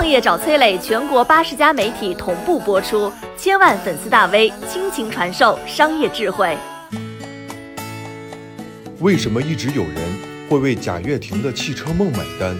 创业找崔磊，全国八十家媒体同步播出，千万粉丝大 V 倾情传授商业智慧。为什么一直有人会为贾跃亭的汽车梦买单？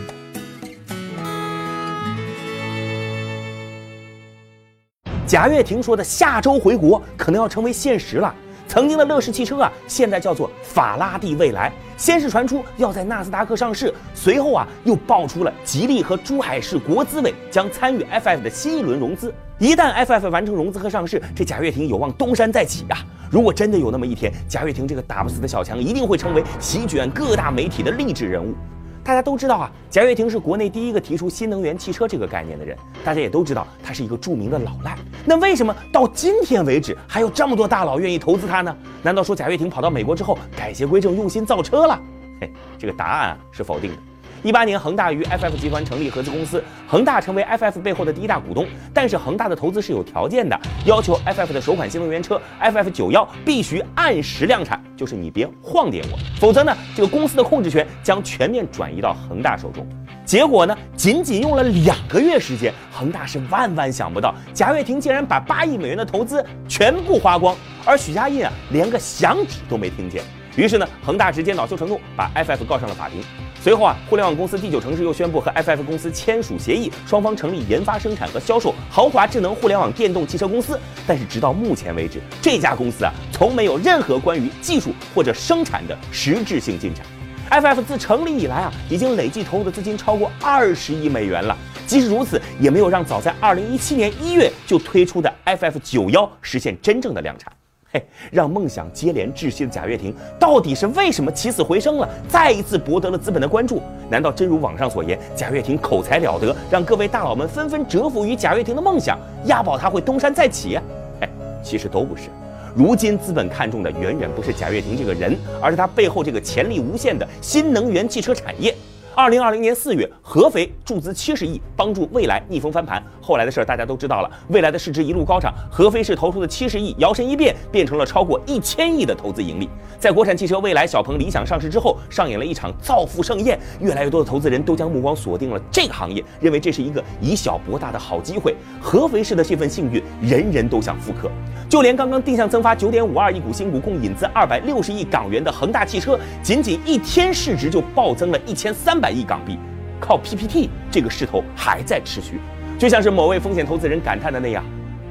贾跃亭说的下周回国可能要成为现实了。曾经的乐视汽车啊，现在叫做法拉第未来。先是传出要在纳斯达克上市，随后啊又爆出了吉利和珠海市国资委将参与 FF 的新一轮融资。一旦 FF 完成融资和上市，这贾跃亭有望东山再起呀！如果真的有那么一天，贾跃亭这个打不死的小强一定会成为席卷各大媒体的励志人物。大家都知道啊，贾跃亭是国内第一个提出新能源汽车这个概念的人。大家也都知道，他是一个著名的老赖。那为什么到今天为止还有这么多大佬愿意投资他呢？难道说贾跃亭跑到美国之后改邪归正，用心造车了？嘿，这个答案啊是否定的。一八年，恒大与 FF 集团成立合资公司，恒大成为 FF 背后的第一大股东。但是恒大的投资是有条件的，要求 FF 的首款新能源车 FF 九幺必须按时量产，就是你别晃点我，否则呢，这个公司的控制权将全面转移到恒大手中。结果呢，仅仅用了两个月时间，恒大是万万想不到，贾跃亭竟然把八亿美元的投资全部花光，而许家印啊，连个响指都没听见。于是呢，恒大直接恼羞成怒，把 FF 告上了法庭。随后啊，互联网公司第九城市又宣布和 FF 公司签署协议，双方成立研发、生产和销售豪华智能互联网电动汽车公司。但是直到目前为止，这家公司啊，从没有任何关于技术或者生产的实质性进展。FF 自成立以来啊，已经累计投入的资金超过二十亿美元了。即使如此，也没有让早在二零一七年一月就推出的 FF 九幺实现真正的量产。嘿，让梦想接连窒息的贾跃亭，到底是为什么起死回生了，再一次博得了资本的关注？难道真如网上所言，贾跃亭口才了得，让各位大佬们纷纷折服于贾跃亭的梦想，押宝他会东山再起？哎，其实都不是。如今资本看重的远远不是贾跃亭这个人，而是他背后这个潜力无限的新能源汽车产业。二零二零年四月，合肥注资七十亿，帮助蔚来逆风翻盘。后来的事儿大家都知道了，蔚来的市值一路高涨，合肥市投出的七十亿摇身一变，变成了超过一千亿的投资盈利。在国产汽车蔚来、小鹏、理想上市之后，上演了一场造富盛宴，越来越多的投资人都将目光锁定了这个行业，认为这是一个以小博大的好机会。合肥市的这份幸运，人人都想复刻。就连刚刚定向增发九点五二亿股新股，共引资二百六十亿港元的恒大汽车，仅仅一天市值就暴增了一千三百亿港币，靠 PPT 这个势头还在持续。就像是某位风险投资人感叹的那样，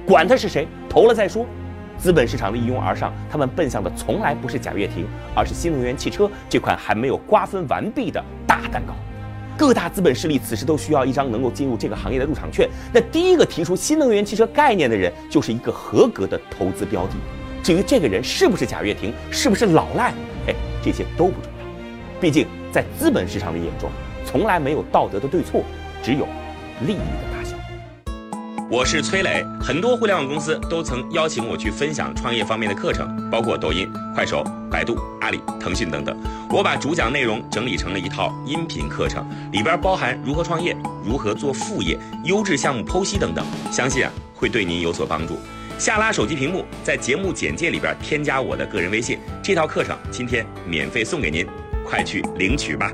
管他是谁，投了再说。资本市场的一拥而上，他们奔向的从来不是贾跃亭，而是新能源汽车这块还没有瓜分完毕的大蛋糕。各大资本势力此时都需要一张能够进入这个行业的入场券。那第一个提出新能源汽车概念的人，就是一个合格的投资标的。至于这个人是不是贾跃亭，是不是老赖，哎，这些都不重要。毕竟在资本市场的眼中，从来没有道德的对错，只有利益的大小。我是崔磊，很多互联网公司都曾邀请我去分享创业方面的课程，包括抖音、快手、百度、阿里、腾讯等等。我把主讲内容整理成了一套音频课程，里边包含如何创业、如何做副业、优质项目剖析等等，相信啊会对您有所帮助。下拉手机屏幕，在节目简介里边添加我的个人微信，这套课程今天免费送给您，快去领取吧。